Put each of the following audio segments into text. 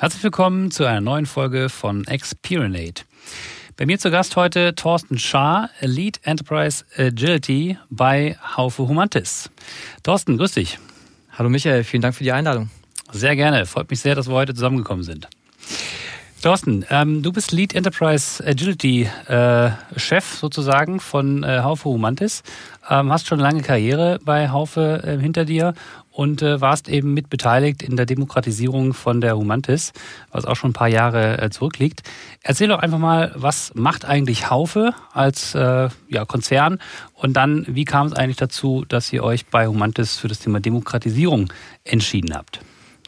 Herzlich willkommen zu einer neuen Folge von Experinate. Bei mir zu Gast heute Thorsten Schaar, Lead Enterprise Agility bei Haufe Humantis. Thorsten, grüß dich. Hallo Michael, vielen Dank für die Einladung. Sehr gerne, freut mich sehr, dass wir heute zusammengekommen sind. Thorsten, ähm, du bist Lead Enterprise Agility äh, Chef sozusagen von äh, Haufe Humantis, ähm, hast schon eine lange Karriere bei Haufe äh, hinter dir und äh, warst eben mit beteiligt in der Demokratisierung von der Humantis, was auch schon ein paar Jahre äh, zurückliegt. Erzähl doch einfach mal, was macht eigentlich Haufe als äh, ja, Konzern und dann, wie kam es eigentlich dazu, dass ihr euch bei Humantis für das Thema Demokratisierung entschieden habt?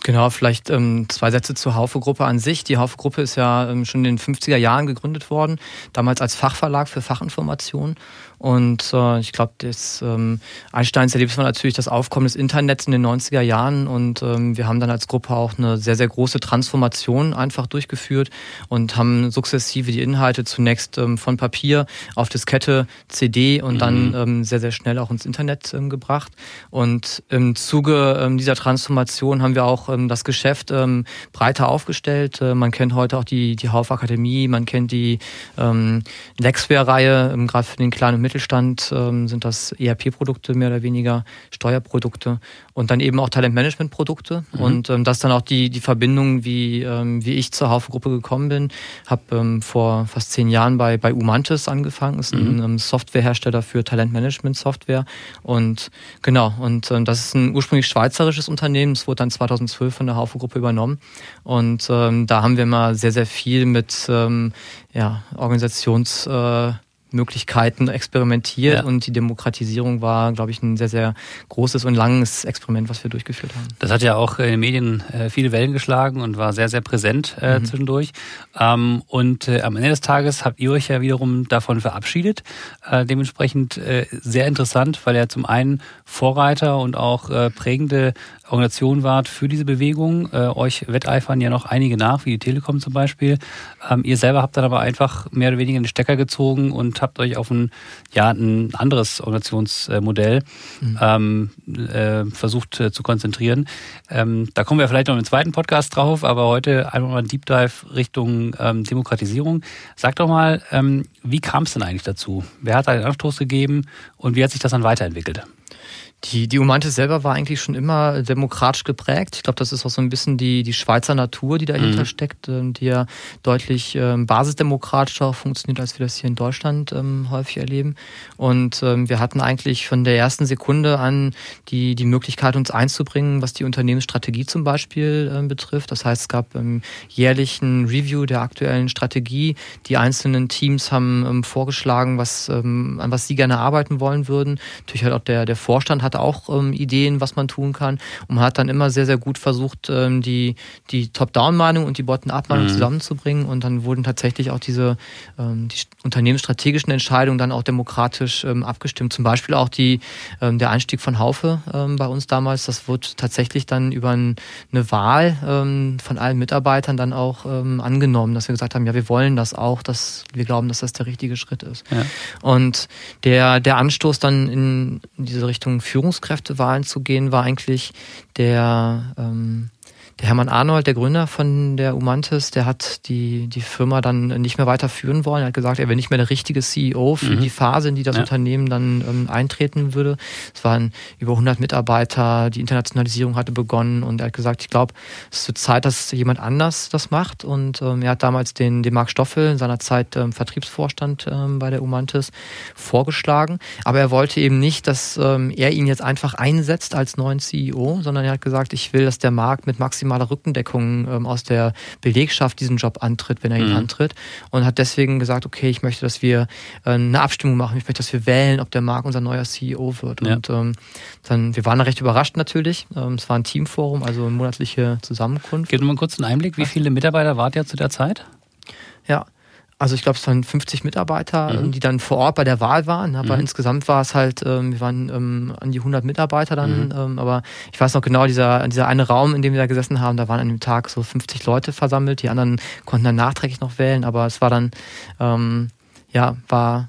Genau, vielleicht ähm, zwei Sätze zur Haufe-Gruppe an sich. Die Haufe-Gruppe ist ja ähm, schon in den 50er Jahren gegründet worden, damals als Fachverlag für Fachinformation und äh, ich glaube, das ähm, Einsteins Erlebnis war natürlich das Aufkommen des Internets in den 90er Jahren. Und ähm, wir haben dann als Gruppe auch eine sehr, sehr große Transformation einfach durchgeführt und haben sukzessive die Inhalte zunächst ähm, von Papier auf Diskette, CD und mhm. dann ähm, sehr, sehr schnell auch ins Internet ähm, gebracht. Und im Zuge ähm, dieser Transformation haben wir auch ähm, das Geschäft ähm, breiter aufgestellt. Äh, man kennt heute auch die, die Hauf Akademie, man kennt die ähm, Lexware-Reihe, ähm, gerade für den kleinen und Mittelstand ähm, sind das ERP-Produkte mehr oder weniger, Steuerprodukte und dann eben auch Talentmanagement-Produkte. Mhm. Und ähm, das dann auch die, die Verbindung, wie, ähm, wie ich zur Haufe-Gruppe gekommen bin. Habe ähm, vor fast zehn Jahren bei, bei Umantis angefangen, ist ein mhm. ähm, Softwarehersteller für Talentmanagement-Software. Und genau, und ähm, das ist ein ursprünglich schweizerisches Unternehmen. Es wurde dann 2012 von der Haufe-Gruppe übernommen. Und ähm, da haben wir mal sehr, sehr viel mit ähm, ja, Organisations... Äh, Möglichkeiten experimentiert ja. und die Demokratisierung war, glaube ich, ein sehr, sehr großes und langes Experiment, was wir durchgeführt haben. Das hat ja auch in den Medien äh, viele Wellen geschlagen und war sehr, sehr präsent äh, mhm. zwischendurch. Ähm, und äh, am Ende des Tages habt ihr euch ja wiederum davon verabschiedet. Äh, dementsprechend sehr interessant, weil er zum einen Vorreiter und auch prägende Organisation wart für diese Bewegung. Euch wetteifern ja noch einige nach, wie die Telekom zum Beispiel. Ähm, ihr selber habt dann aber einfach mehr oder weniger den Stecker gezogen und habt euch auf ein, ja, ein anderes Organisationsmodell mhm. ähm, äh, versucht äh, zu konzentrieren. Ähm, da kommen wir vielleicht noch im zweiten Podcast drauf, aber heute einmal mal ein Deep Dive Richtung ähm, Demokratisierung. Sag doch mal, ähm, wie kam es denn eigentlich dazu? Wer hat da den Anstoß gegeben und wie hat sich das dann weiterentwickelt? Die, die Umantis selber war eigentlich schon immer demokratisch geprägt. Ich glaube, das ist auch so ein bisschen die, die Schweizer Natur, die dahinter mhm. steckt, die ja deutlich ähm, basisdemokratischer funktioniert, als wir das hier in Deutschland ähm, häufig erleben. Und ähm, wir hatten eigentlich von der ersten Sekunde an die, die Möglichkeit, uns einzubringen, was die Unternehmensstrategie zum Beispiel ähm, betrifft. Das heißt, es gab ähm, jährlich ein Review der aktuellen Strategie. Die einzelnen Teams haben ähm, vorgeschlagen, was, ähm, an was sie gerne arbeiten wollen würden. Natürlich hat auch der, der Vorstand hat hat auch ähm, Ideen, was man tun kann und man hat dann immer sehr, sehr gut versucht, ähm, die, die Top-Down-Meinung und die Bottom-Up-Meinung mhm. zusammenzubringen und dann wurden tatsächlich auch diese ähm, die unternehmensstrategischen Entscheidungen dann auch demokratisch ähm, abgestimmt. Zum Beispiel auch die, ähm, der Einstieg von Haufe ähm, bei uns damals, das wurde tatsächlich dann über ein, eine Wahl ähm, von allen Mitarbeitern dann auch ähm, angenommen, dass wir gesagt haben, ja, wir wollen das auch, dass wir glauben, dass das der richtige Schritt ist. Ja. Und der, der Anstoß dann in diese Richtung Führung Führungskräftewahlen zu gehen, war eigentlich der ähm, der Hermann Arnold, der Gründer von der Umantis, der hat die, die Firma dann nicht mehr weiterführen wollen. Er hat gesagt, er wäre nicht mehr der richtige CEO für mhm. die Phase, in die das ja. Unternehmen dann ähm, eintreten würde. Es waren über 100 Mitarbeiter, die Internationalisierung hatte begonnen und er hat gesagt, ich glaube, es wird Zeit, dass jemand anders das macht. Und ähm, er hat damals den, den Marc Stoffel, in seiner Zeit ähm, Vertriebsvorstand ähm, bei der Umantis, vorgeschlagen. Aber er wollte eben nicht, dass ähm, er ihn jetzt einfach einsetzt als neuen CEO, sondern er hat gesagt, ich will, dass der Markt mit Maxi maximale Rückendeckung ähm, aus der Belegschaft diesen Job antritt, wenn er ihn mhm. antritt. Und hat deswegen gesagt, okay, ich möchte, dass wir äh, eine Abstimmung machen. Ich möchte, dass wir wählen, ob der Marc unser neuer CEO wird. Ja. Und ähm, dann, wir waren da recht überrascht natürlich. Ähm, es war ein Teamforum, also eine monatliche Zusammenkunft. Gib mal kurz einen Einblick, wie viele Mitarbeiter wart ihr zu der Zeit? Ja, also ich glaube, es waren 50 Mitarbeiter, mhm. die dann vor Ort bei der Wahl waren. Aber mhm. insgesamt war es halt, ähm, wir waren ähm, an die 100 Mitarbeiter dann. Mhm. Ähm, aber ich weiß noch genau, dieser, dieser eine Raum, in dem wir da gesessen haben, da waren an dem Tag so 50 Leute versammelt. Die anderen konnten dann nachträglich noch wählen. Aber es war dann, ähm, ja, war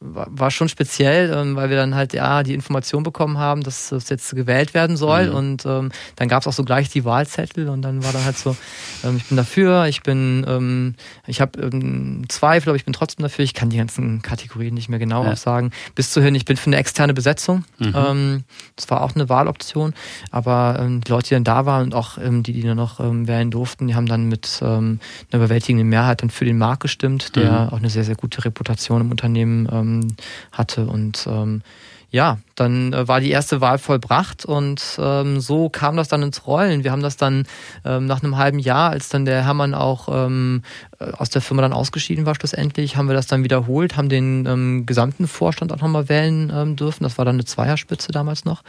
war, schon speziell, ähm, weil wir dann halt ja die Information bekommen haben, dass das jetzt gewählt werden soll. Mhm. Und ähm, dann gab es auch so gleich die Wahlzettel und dann war dann halt so, ähm, ich bin dafür, ich bin, ähm, ich habe ähm, Zweifel, aber ich bin trotzdem dafür. Ich kann die ganzen Kategorien nicht mehr genau ja. sagen. Bis zu hin, ich bin für eine externe Besetzung. Mhm. Ähm, das war auch eine Wahloption, aber ähm, die Leute, die dann da waren und auch ähm, die, die dann noch ähm, wählen durften, die haben dann mit ähm, einer überwältigenden Mehrheit dann für den Markt gestimmt, der mhm. auch eine sehr, sehr gute Reputation im Unternehmen ähm, ähm, hatte. Und ähm, ja, dann äh, war die erste Wahl vollbracht und ähm, so kam das dann ins Rollen. Wir haben das dann ähm, nach einem halben Jahr, als dann der Hermann auch ähm, äh, aus der Firma dann ausgeschieden war schlussendlich, haben wir das dann wiederholt, haben den ähm, gesamten Vorstand auch nochmal wählen ähm, dürfen. Das war dann eine Zweierspitze damals noch.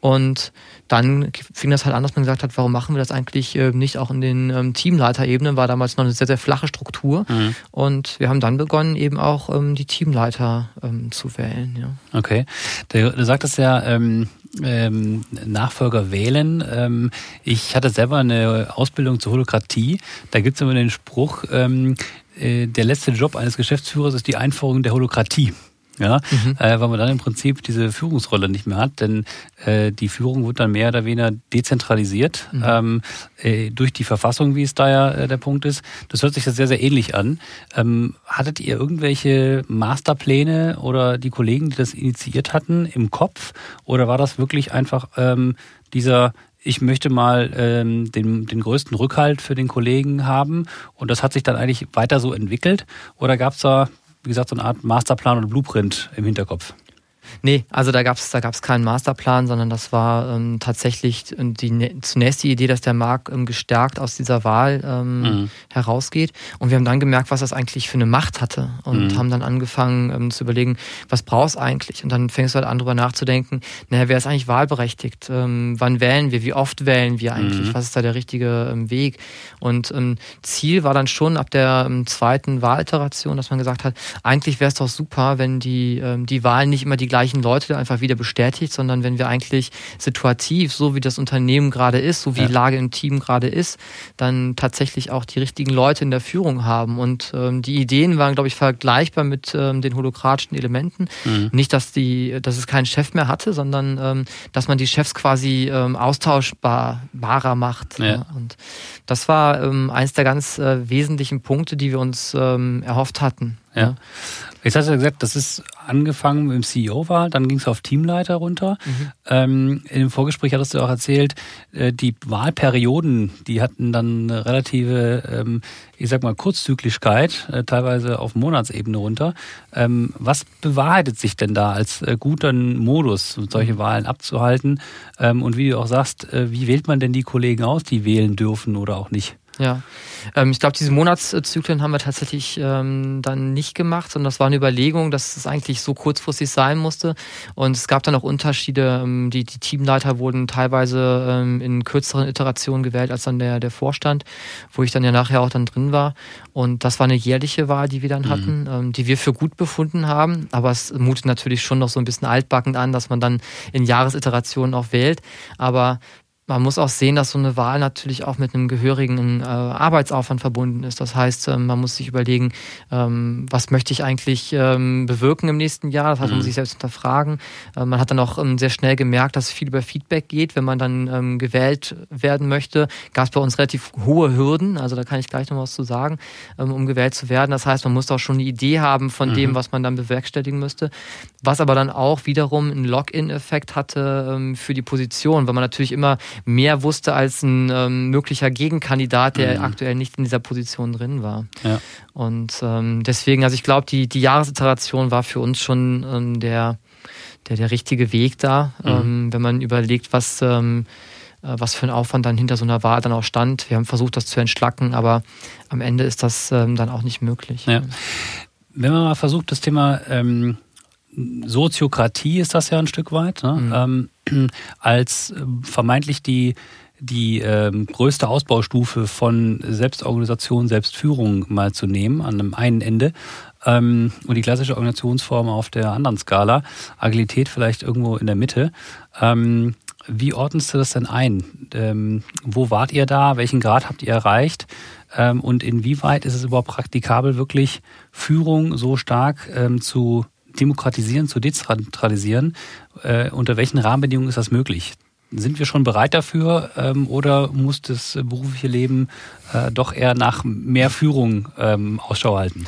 Und dann fing das halt an, dass man gesagt hat, warum machen wir das eigentlich äh, nicht auch in den ähm, Teamleiterebenen? War damals noch eine sehr, sehr flache Struktur. Mhm. Und wir haben dann begonnen, eben auch ähm, die Teamleiter ähm, zu wählen. Ja. Okay. Du, du sagtest ja, ähm, ähm, Nachfolger wählen. Ähm, ich hatte selber eine Ausbildung zur Holokratie. Da gibt es immer den Spruch, ähm, äh, der letzte Job eines Geschäftsführers ist die Einführung der Holokratie. Ja, mhm. äh, weil man dann im Prinzip diese Führungsrolle nicht mehr hat, denn äh, die Führung wird dann mehr oder weniger dezentralisiert mhm. ähm, äh, durch die Verfassung, wie es da ja äh, der Punkt ist. Das hört sich ja sehr, sehr ähnlich an. Ähm, hattet ihr irgendwelche Masterpläne oder die Kollegen, die das initiiert hatten, im Kopf? Oder war das wirklich einfach ähm, dieser ich möchte mal ähm, den, den größten Rückhalt für den Kollegen haben und das hat sich dann eigentlich weiter so entwickelt? Oder gab es da wie gesagt, so eine Art Masterplan oder Blueprint im Hinterkopf? Nee, also da gab es da gab's keinen Masterplan, sondern das war ähm, tatsächlich die, ne, zunächst die Idee, dass der Markt ähm, gestärkt aus dieser Wahl ähm, mhm. herausgeht. Und wir haben dann gemerkt, was das eigentlich für eine Macht hatte und mhm. haben dann angefangen ähm, zu überlegen, was brauchst eigentlich? Und dann fängst du halt an, darüber nachzudenken, naja, wer ist eigentlich wahlberechtigt? Ähm, wann wählen wir? Wie oft wählen wir eigentlich? Mhm. Was ist da der richtige ähm, Weg? Und ähm, Ziel war dann schon ab der ähm, zweiten Wahliteration, dass man gesagt hat, eigentlich wäre es doch super, wenn die, ähm, die Wahlen nicht immer die gleichen Leute einfach wieder bestätigt, sondern wenn wir eigentlich situativ, so wie das Unternehmen gerade ist, so wie ja. die Lage im Team gerade ist, dann tatsächlich auch die richtigen Leute in der Führung haben. Und ähm, die Ideen waren, glaube ich, vergleichbar mit ähm, den holokratischen Elementen. Mhm. Nicht, dass die, dass es keinen Chef mehr hatte, sondern ähm, dass man die Chefs quasi ähm, austauschbarer macht. Ja. Und das war ähm, eins der ganz äh, wesentlichen Punkte, die wir uns ähm, erhofft hatten. Ja. Jetzt hast du gesagt, das ist angefangen mit dem CEO-Wahl, dann ging es auf Teamleiter runter. Mhm. Ähm, in dem Vorgespräch hattest du auch erzählt, äh, die Wahlperioden, die hatten dann eine relative, ähm, ich sag mal, Kurzzyklischkeit, äh, teilweise auf Monatsebene runter. Ähm, was bewahrheitet sich denn da als äh, guten Modus, solche mhm. Wahlen abzuhalten? Ähm, und wie du auch sagst, äh, wie wählt man denn die Kollegen aus, die wählen dürfen oder auch nicht? Ja, ähm, ich glaube, diese Monatszyklen haben wir tatsächlich ähm, dann nicht gemacht, sondern das war eine Überlegung, dass es eigentlich so kurzfristig sein musste. Und es gab dann auch Unterschiede. Ähm, die, die Teamleiter wurden teilweise ähm, in kürzeren Iterationen gewählt als dann der, der Vorstand, wo ich dann ja nachher auch dann drin war. Und das war eine jährliche Wahl, die wir dann mhm. hatten, ähm, die wir für gut befunden haben. Aber es mutet natürlich schon noch so ein bisschen altbackend an, dass man dann in Jahresiterationen auch wählt. Aber man muss auch sehen, dass so eine Wahl natürlich auch mit einem gehörigen äh, Arbeitsaufwand verbunden ist. Das heißt, ähm, man muss sich überlegen, ähm, was möchte ich eigentlich ähm, bewirken im nächsten Jahr. Das heißt, man muss mhm. sich selbst hinterfragen. Äh, man hat dann auch ähm, sehr schnell gemerkt, dass es viel über Feedback geht. Wenn man dann ähm, gewählt werden möchte, gab es bei uns relativ hohe Hürden. Also da kann ich gleich noch was zu sagen, ähm, um gewählt zu werden. Das heißt, man muss auch schon eine Idee haben von mhm. dem, was man dann bewerkstelligen müsste. Was aber dann auch wiederum einen Login-Effekt hatte für die Position, weil man natürlich immer mehr wusste als ein ähm, möglicher Gegenkandidat, der mhm. aktuell nicht in dieser Position drin war. Ja. Und ähm, deswegen, also ich glaube, die, die Jahresiteration war für uns schon ähm, der, der, der richtige Weg da, mhm. ähm, wenn man überlegt, was, ähm, äh, was für ein Aufwand dann hinter so einer Wahl dann auch stand. Wir haben versucht, das zu entschlacken, aber am Ende ist das ähm, dann auch nicht möglich. Ja. Wenn man mal versucht, das Thema ähm, Soziokratie ist das ja ein Stück weit, ne? mhm. ähm, als äh, vermeintlich die die ähm, größte Ausbaustufe von Selbstorganisation, Selbstführung mal zu nehmen, an einem einen Ende. Ähm, und die klassische Organisationsform auf der anderen Skala. Agilität vielleicht irgendwo in der Mitte. Ähm, wie ordnest du das denn ein? Ähm, wo wart ihr da? Welchen Grad habt ihr erreicht? Ähm, und inwieweit ist es überhaupt praktikabel, wirklich Führung so stark ähm, zu demokratisieren, zu dezentralisieren. Äh, unter welchen Rahmenbedingungen ist das möglich? Sind wir schon bereit dafür ähm, oder muss das berufliche Leben äh, doch eher nach mehr Führung ähm, Ausschau halten?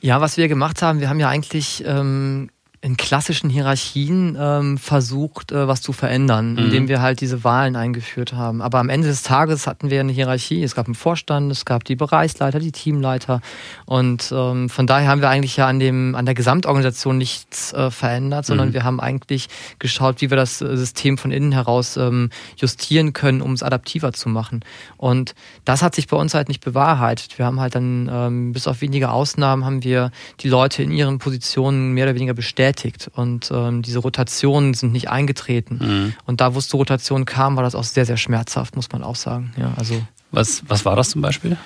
Ja, was wir gemacht haben, wir haben ja eigentlich ähm, in klassischen Hierarchien ähm, versucht, äh, was zu verändern, mhm. indem wir halt diese Wahlen eingeführt haben. Aber am Ende des Tages hatten wir eine Hierarchie. Es gab einen Vorstand, es gab die Bereichsleiter, die Teamleiter. Und ähm, von daher haben wir eigentlich ja an, dem, an der Gesamtorganisation nichts äh, verändert, sondern mhm. wir haben eigentlich geschaut, wie wir das äh, System von innen heraus ähm, justieren können, um es adaptiver zu machen. Und das hat sich bei uns halt nicht bewahrheitet. Wir haben halt dann, ähm, bis auf wenige Ausnahmen, haben wir die Leute in ihren Positionen mehr oder weniger bestätigt bestätigt und ähm, diese Rotationen sind nicht eingetreten. Mhm. Und da, wo es zur Rotation kam, war das auch sehr, sehr schmerzhaft, muss man auch sagen. Ja, also was, was war das zum Beispiel?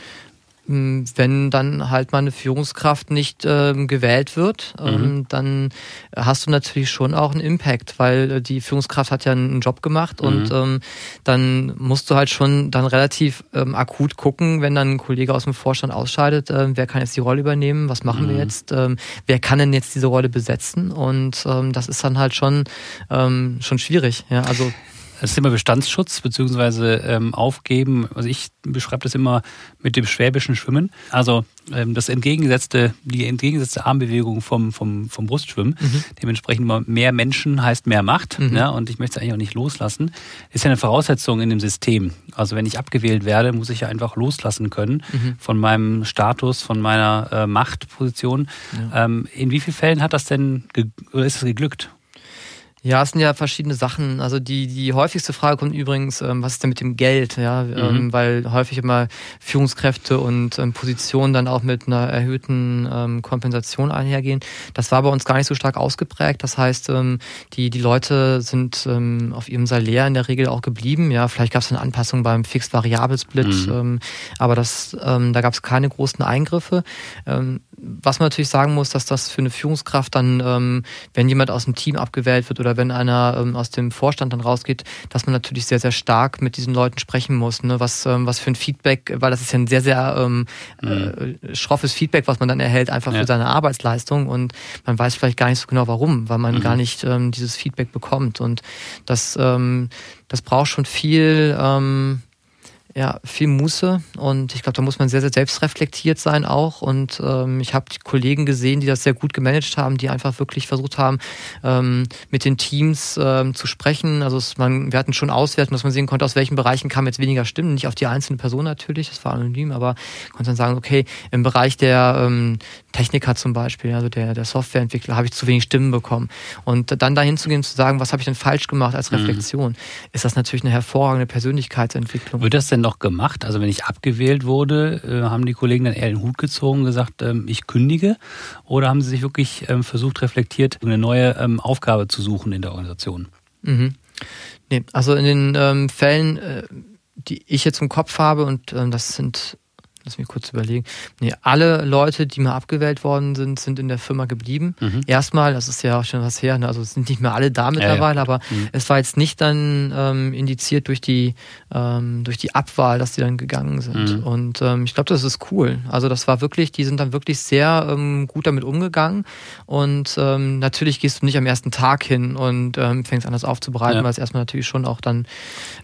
Ähm, wenn dann halt mal eine Führungskraft nicht ähm, gewählt wird, ähm, mhm. dann hast du natürlich schon auch einen Impact, weil äh, die Führungskraft hat ja einen Job gemacht mhm. und ähm, dann musst du halt schon dann relativ ähm, akut gucken, wenn dann ein Kollege aus dem Vorstand ausscheidet, äh, wer kann jetzt die Rolle übernehmen, was machen mhm. wir jetzt, ähm, wer kann denn jetzt diese Rolle besetzen und das ist dann halt schon schon schwierig. Ja, also das Thema Bestandsschutz bzw. Ähm, Aufgeben, also ich beschreibe das immer mit dem schwäbischen Schwimmen. Also ähm, das entgegengesetzte, die entgegengesetzte Armbewegung vom, vom, vom Brustschwimmen. Mhm. Dementsprechend immer mehr Menschen heißt mehr Macht. Mhm. Ja, und ich möchte es eigentlich auch nicht loslassen. Ist ja eine Voraussetzung in dem System. Also wenn ich abgewählt werde, muss ich ja einfach loslassen können mhm. von meinem Status, von meiner äh, Machtposition. Ja. Ähm, in wie vielen Fällen hat das denn oder ist es geglückt? Ja, es sind ja verschiedene Sachen. Also die, die häufigste Frage kommt übrigens, ähm, was ist denn mit dem Geld? Ja, mhm. ähm, weil häufig immer Führungskräfte und ähm, Positionen dann auch mit einer erhöhten ähm, Kompensation einhergehen. Das war bei uns gar nicht so stark ausgeprägt. Das heißt, ähm, die, die Leute sind ähm, auf ihrem Salär in der Regel auch geblieben. Ja, vielleicht gab es eine Anpassung beim Fixed-Variabel-Split, mhm. aber das, da gab es keine großen Eingriffe. Was man natürlich sagen muss, dass das für eine Führungskraft dann, wenn jemand aus dem Team abgewählt wird oder wenn einer ähm, aus dem Vorstand dann rausgeht, dass man natürlich sehr, sehr stark mit diesen Leuten sprechen muss. Ne? Was, ähm, was für ein Feedback, weil das ist ja ein sehr, sehr ähm, mhm. äh, schroffes Feedback, was man dann erhält, einfach ja. für seine Arbeitsleistung und man weiß vielleicht gar nicht so genau warum, weil man mhm. gar nicht ähm, dieses Feedback bekommt. Und das, ähm, das braucht schon viel. Ähm, ja, viel Muße und ich glaube, da muss man sehr, sehr selbstreflektiert sein auch und ähm, ich habe Kollegen gesehen, die das sehr gut gemanagt haben, die einfach wirklich versucht haben, ähm, mit den Teams ähm, zu sprechen. Also es, man, wir hatten schon Auswerten, dass man sehen konnte, aus welchen Bereichen kamen jetzt weniger Stimmen, nicht auf die einzelne Person natürlich, das war anonym, aber konnte dann sagen, okay, im Bereich der ähm, Techniker zum Beispiel, also der, der Softwareentwickler, habe ich zu wenig Stimmen bekommen. Und dann dahin zu gehen und zu sagen, was habe ich denn falsch gemacht als mhm. Reflexion, mhm. ist das natürlich eine hervorragende Persönlichkeitsentwicklung. Wird das denn noch gemacht? Also wenn ich abgewählt wurde, äh, haben die Kollegen dann eher den Hut gezogen und gesagt, ähm, ich kündige? Oder haben sie sich wirklich ähm, versucht, reflektiert eine neue ähm, Aufgabe zu suchen in der Organisation? Mhm. Nee, also in den Fällen, äh, die ich jetzt im Kopf habe, und das sind Lass mich kurz überlegen. Nee, alle Leute, die mal abgewählt worden sind, sind in der Firma geblieben. Mhm. Erstmal, das ist ja auch schon was her, ne? also es sind nicht mehr alle da mittlerweile, ja, ja. aber mhm. es war jetzt nicht dann ähm, indiziert durch die, ähm, durch die Abwahl, dass die dann gegangen sind. Mhm. Und ähm, ich glaube, das ist cool. Also das war wirklich, die sind dann wirklich sehr ähm, gut damit umgegangen. Und ähm, natürlich gehst du nicht am ersten Tag hin und ähm, fängst an, das aufzubereiten, ja. weil es erstmal natürlich schon auch dann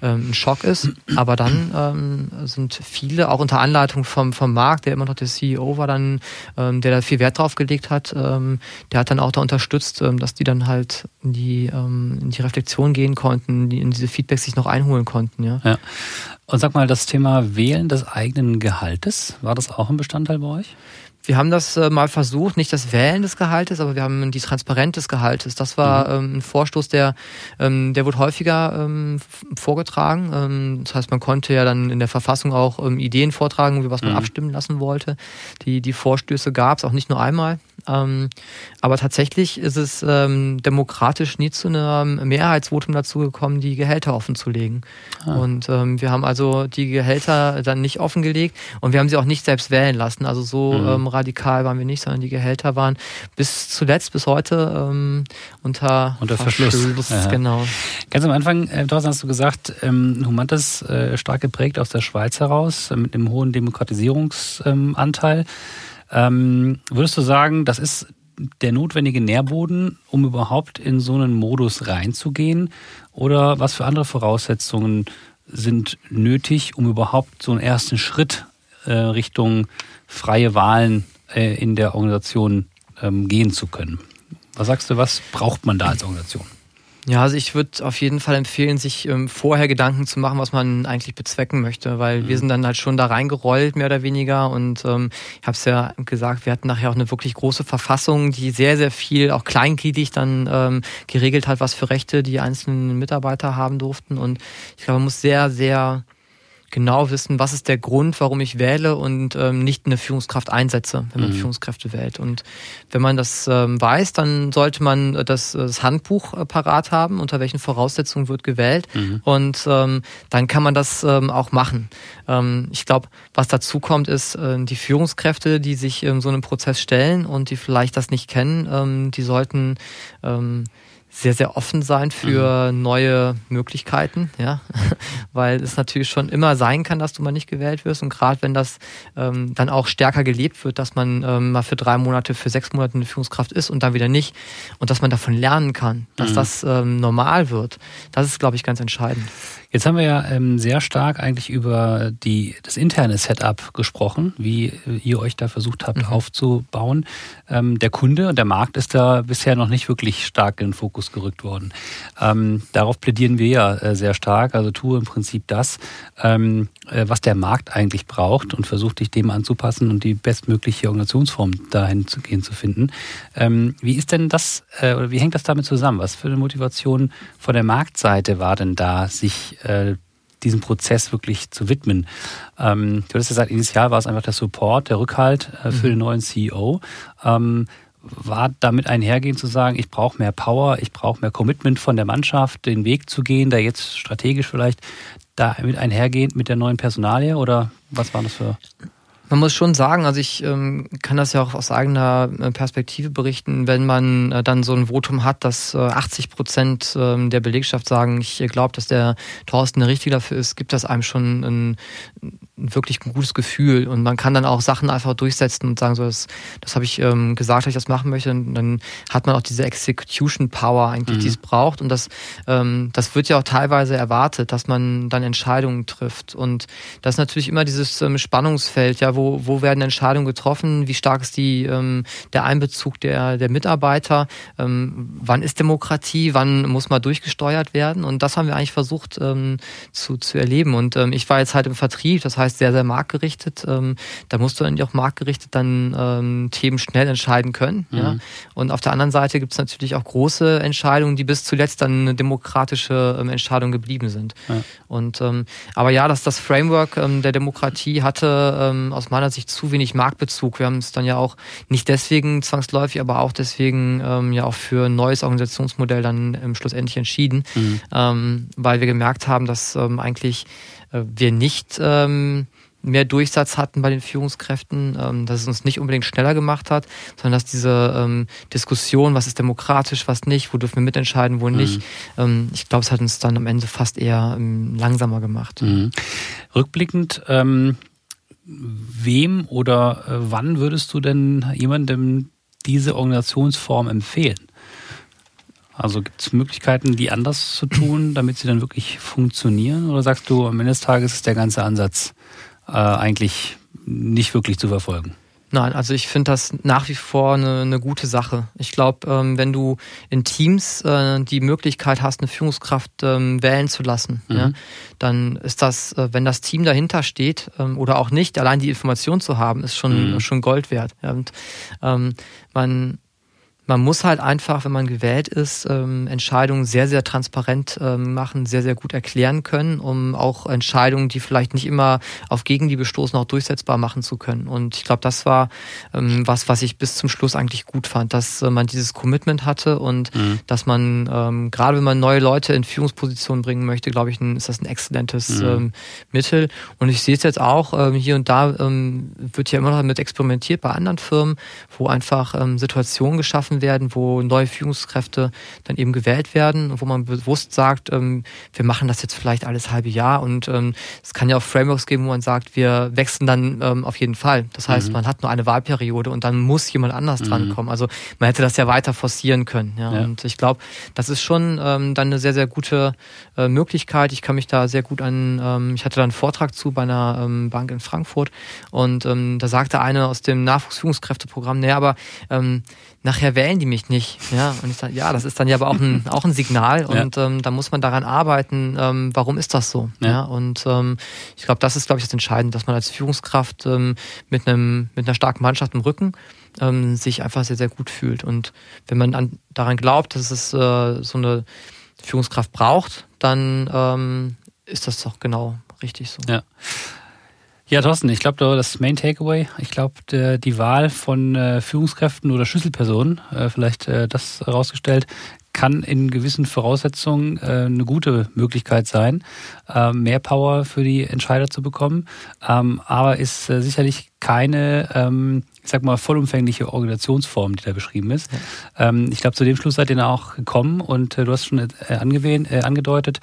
ein Schock ist. Aber dann sind viele, auch unter Anleitung vom, vom Markt, der immer noch der CEO war, dann, ähm, der da viel Wert drauf gelegt hat, ähm, der hat dann auch da unterstützt, ähm, dass die dann halt in die, ähm, in die Reflexion gehen konnten, die in diese Feedbacks sich noch einholen konnten. Ja. ja. Und sag mal, das Thema Wählen des eigenen Gehaltes, war das auch ein Bestandteil bei euch? Wir haben das äh, mal versucht, nicht das Wählen des Gehaltes, aber wir haben die Transparenz des Gehaltes. Das war mhm. ähm, ein Vorstoß, der, ähm, der wurde häufiger ähm, vorgetragen. Ähm, das heißt, man konnte ja dann in der Verfassung auch ähm, Ideen vortragen, wie was man mhm. abstimmen lassen wollte. Die, die Vorstöße gab es auch nicht nur einmal. Ähm, aber tatsächlich ist es ähm, demokratisch nie zu einem Mehrheitsvotum dazu gekommen, die Gehälter offenzulegen. Ah. Und ähm, wir haben also die Gehälter dann nicht offengelegt und wir haben sie auch nicht selbst wählen lassen. Also so mhm. ähm, radikal waren wir nicht, sondern die Gehälter waren bis zuletzt, bis heute ähm, unter, unter Verschluss. Verschluss ja. Genau. Ganz am Anfang, äh, Thorsten, hast du gesagt, ähm, Humantas äh, stark geprägt aus der Schweiz heraus, äh, mit einem hohen Demokratisierungsanteil. Ähm, würdest du sagen, das ist der notwendige Nährboden, um überhaupt in so einen Modus reinzugehen? Oder was für andere Voraussetzungen sind nötig, um überhaupt so einen ersten Schritt äh, Richtung freie Wahlen äh, in der Organisation ähm, gehen zu können? Was sagst du, was braucht man da als Organisation? Ja, also ich würde auf jeden Fall empfehlen, sich ähm, vorher Gedanken zu machen, was man eigentlich bezwecken möchte, weil mhm. wir sind dann halt schon da reingerollt, mehr oder weniger. Und ähm, ich habe es ja gesagt, wir hatten nachher auch eine wirklich große Verfassung, die sehr, sehr viel auch kleingliedrig dann ähm, geregelt hat, was für Rechte die einzelnen Mitarbeiter haben durften. Und ich glaube, man muss sehr, sehr genau wissen, was ist der Grund, warum ich wähle und ähm, nicht eine Führungskraft einsetze, wenn man mhm. Führungskräfte wählt. Und wenn man das ähm, weiß, dann sollte man das, das Handbuch äh, parat haben, unter welchen Voraussetzungen wird gewählt. Mhm. Und ähm, dann kann man das ähm, auch machen. Ähm, ich glaube, was dazu kommt, ist äh, die Führungskräfte, die sich ähm, so einem Prozess stellen und die vielleicht das nicht kennen, ähm, die sollten ähm, sehr, sehr offen sein für mhm. neue Möglichkeiten, ja, weil es natürlich schon immer sein kann, dass du mal nicht gewählt wirst und gerade wenn das ähm, dann auch stärker gelebt wird, dass man ähm, mal für drei Monate, für sechs Monate eine Führungskraft ist und dann wieder nicht und dass man davon lernen kann, dass mhm. das ähm, normal wird, das ist, glaube ich, ganz entscheidend. Jetzt haben wir ja ähm, sehr stark eigentlich über die, das interne Setup gesprochen, wie ihr euch da versucht habt mhm. aufzubauen. Ähm, der Kunde und der Markt ist da bisher noch nicht wirklich stark in den Fokus gerückt worden. Ähm, darauf plädieren wir ja äh, sehr stark. Also tue im Prinzip das, ähm, äh, was der Markt eigentlich braucht und versucht dich dem anzupassen und die bestmögliche Organisationsform dahin zu gehen zu finden. Ähm, wie ist denn das äh, oder wie hängt das damit zusammen? Was für eine Motivation von der Marktseite war denn da, sich äh, diesem Prozess wirklich zu widmen. Ähm, du hast gesagt, initial war es einfach der Support, der Rückhalt äh, für mhm. den neuen CEO. Ähm, war damit einhergehend zu sagen, ich brauche mehr Power, ich brauche mehr Commitment von der Mannschaft, den Weg zu gehen, der jetzt strategisch vielleicht damit einhergehend mit der neuen Personalie oder was war das für? Man muss schon sagen, also ich ähm, kann das ja auch aus eigener äh, Perspektive berichten, wenn man äh, dann so ein Votum hat, dass äh, 80 Prozent äh, der Belegschaft sagen, ich glaube, dass der Thorsten der Richtige dafür ist, gibt das einem schon ein, wirklich ein gutes Gefühl und man kann dann auch Sachen einfach durchsetzen und sagen, so das, das habe ich ähm, gesagt, dass ich das machen möchte. Und dann hat man auch diese Execution Power eigentlich, mhm. die es braucht. Und das, ähm, das wird ja auch teilweise erwartet, dass man dann Entscheidungen trifft. Und das ist natürlich immer dieses ähm, Spannungsfeld, ja, wo, wo werden Entscheidungen getroffen, wie stark ist die, ähm, der Einbezug der, der Mitarbeiter, ähm, wann ist Demokratie, wann muss mal durchgesteuert werden. Und das haben wir eigentlich versucht ähm, zu, zu erleben. Und ähm, ich war jetzt halt im Vertrieb, das heißt, sehr, sehr marktgerichtet. Ähm, da musst du dann auch marktgerichtet dann ähm, Themen schnell entscheiden können. Mhm. Ja? Und auf der anderen Seite gibt es natürlich auch große Entscheidungen, die bis zuletzt dann eine demokratische ähm, Entscheidung geblieben sind. Ja. Und ähm, aber ja, dass das Framework ähm, der Demokratie hatte ähm, aus meiner Sicht zu wenig Marktbezug. Wir haben es dann ja auch nicht deswegen zwangsläufig, aber auch deswegen ähm, ja auch für ein neues Organisationsmodell dann ähm, schlussendlich entschieden, mhm. ähm, weil wir gemerkt haben, dass ähm, eigentlich äh, wir nicht ähm, mehr Durchsatz hatten bei den Führungskräften, ähm, dass es uns nicht unbedingt schneller gemacht hat, sondern dass diese Diskussion, was ist demokratisch, was nicht, wo dürfen wir mitentscheiden, wo mhm. nicht, ähm, ich glaube, es hat uns dann am Ende fast eher langsamer gemacht. Mhm. Rückblickend, ähm, wem oder äh, wann würdest du denn jemandem diese Organisationsform empfehlen? Also gibt es Möglichkeiten, die anders zu tun, damit sie dann wirklich funktionieren? Oder sagst du, am Ende des Tages ist der ganze Ansatz äh, eigentlich nicht wirklich zu verfolgen? Nein, also ich finde das nach wie vor eine, eine gute Sache. Ich glaube, ähm, wenn du in Teams äh, die Möglichkeit hast, eine Führungskraft ähm, wählen zu lassen, mhm. ja, dann ist das, äh, wenn das Team dahinter steht ähm, oder auch nicht, allein die Information zu haben, ist schon, mhm. schon Gold wert. Ja, und ähm, man man muss halt einfach, wenn man gewählt ist, ähm, Entscheidungen sehr, sehr transparent ähm, machen, sehr, sehr gut erklären können, um auch Entscheidungen, die vielleicht nicht immer auf Gegenliebe stoßen, auch durchsetzbar machen zu können. Und ich glaube, das war ähm, was, was ich bis zum Schluss eigentlich gut fand, dass äh, man dieses Commitment hatte und mhm. dass man, ähm, gerade wenn man neue Leute in Führungspositionen bringen möchte, glaube ich, ein, ist das ein exzellentes mhm. ähm, Mittel. Und ich sehe es jetzt auch, ähm, hier und da ähm, wird ja immer noch damit experimentiert bei anderen Firmen, wo einfach ähm, Situationen geschaffen geschaffen werden, wo neue Führungskräfte dann eben gewählt werden, wo man bewusst sagt, ähm, wir machen das jetzt vielleicht alles halbe Jahr und ähm, es kann ja auch Frameworks geben, wo man sagt, wir wechseln dann ähm, auf jeden Fall. Das heißt, mhm. man hat nur eine Wahlperiode und dann muss jemand anders mhm. drankommen. Also man hätte das ja weiter forcieren können. Ja? ja. Und ich glaube, das ist schon ähm, dann eine sehr, sehr gute äh, Möglichkeit. Ich kann mich da sehr gut an, ähm, ich hatte da einen Vortrag zu bei einer ähm, Bank in Frankfurt und ähm, da sagte eine aus dem Nachwuchsführungskräfteprogramm, naja, aber ähm, nachher wählen die mich nicht. Ja, und ich sage, ja, das ist dann ja aber auch ein, auch ein Signal und ja. ähm, da muss man daran arbeiten, ähm, warum ist das so? Ja, ja und ähm, ich glaube, das ist, glaube ich, das Entscheidende, dass man als Führungskraft ähm, mit einem mit einer starken Mannschaft im Rücken ähm, sich einfach sehr, sehr gut fühlt. Und wenn man an, daran glaubt, dass es äh, so eine Führungskraft braucht, dann ähm, ist das doch genau richtig so. Ja. Ja, Thorsten, ich glaube, das Main Takeaway, ich glaube, die Wahl von äh, Führungskräften oder Schlüsselpersonen, äh, vielleicht äh, das herausgestellt, kann in gewissen Voraussetzungen äh, eine gute Möglichkeit sein, äh, mehr Power für die Entscheider zu bekommen, ähm, aber ist äh, sicherlich keine ähm, ich sag mal, vollumfängliche Organisationsform, die da beschrieben ist. Ja. Ähm, ich glaube, zu dem Schluss seid ihr auch gekommen und äh, du hast schon äh, angewähnt, äh, angedeutet,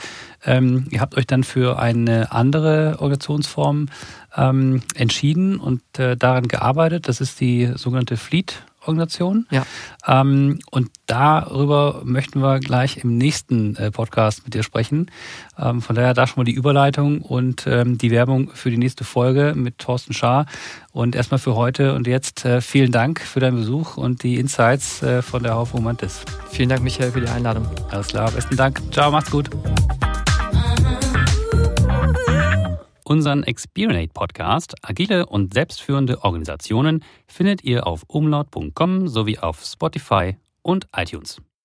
ähm, ihr habt euch dann für eine andere Organisationsform ähm, entschieden und äh, daran gearbeitet. Das ist die sogenannte Fleet Organisation. Ja. Ähm, und darüber möchten wir gleich im nächsten äh, Podcast mit dir sprechen. Ähm, von daher da schon mal die Überleitung und ähm, die Werbung für die nächste Folge mit Thorsten Schaar. Und erstmal für heute und jetzt äh, vielen Dank für deinen Besuch und die Insights äh, von der Haufe Romantis. Vielen Dank, Michael, für die Einladung. Alles klar, besten Dank. Ciao, macht's gut. Unseren Experience Podcast Agile und selbstführende Organisationen findet ihr auf umlaut.com sowie auf Spotify und iTunes.